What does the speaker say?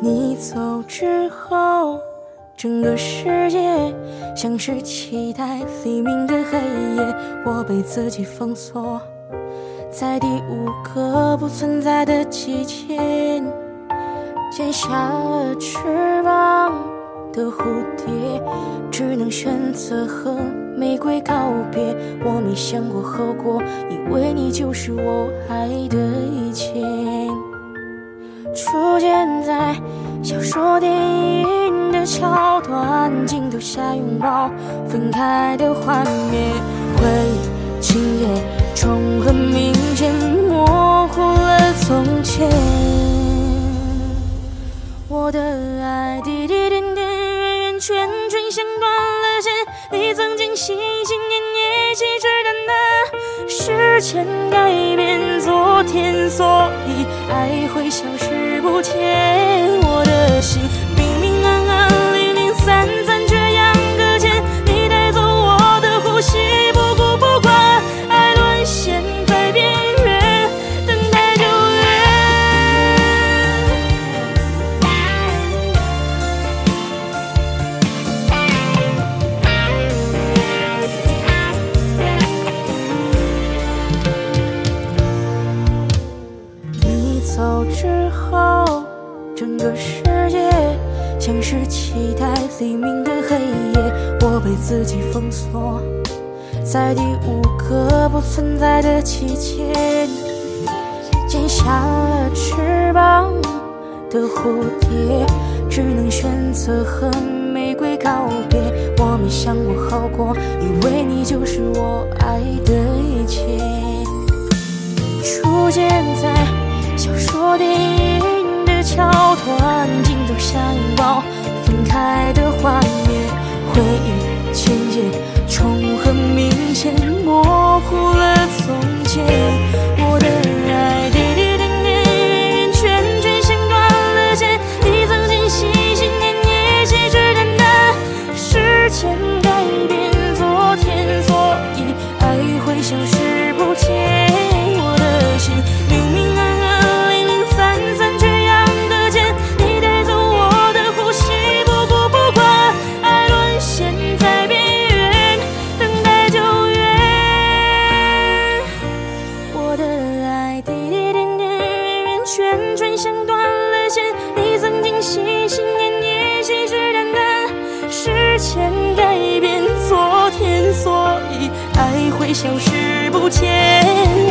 你走之后，整个世界像是期待黎明的黑夜，我被自己封锁在第五个不存在的季节，剪下了翅膀的蝴蝶，只能选择和玫瑰告别。我没想过后果，以为你就是我爱的一切。出现在小说、电影的桥段，镜头下拥抱，分开的画面，回忆情节重合，明显模糊了从前。我的爱滴滴点点，圆圆圈圈，像断前，改变昨天，所以爱会消失。不见我的心。走之后，整个世界像是期待黎明的黑夜，我被自己封锁在第五个不存在的季节。剪下了翅膀的蝴蝶，只能选择和玫瑰告别。我没想过后果，以为你就是我爱的一切。出现在小说、电影的桥段，镜头下拥抱。分开的画面，我的爱滴滴点点，圆圆圈圈像断了线，你曾经心心念念，信誓旦旦，时间改变昨天，所以爱会消失不见。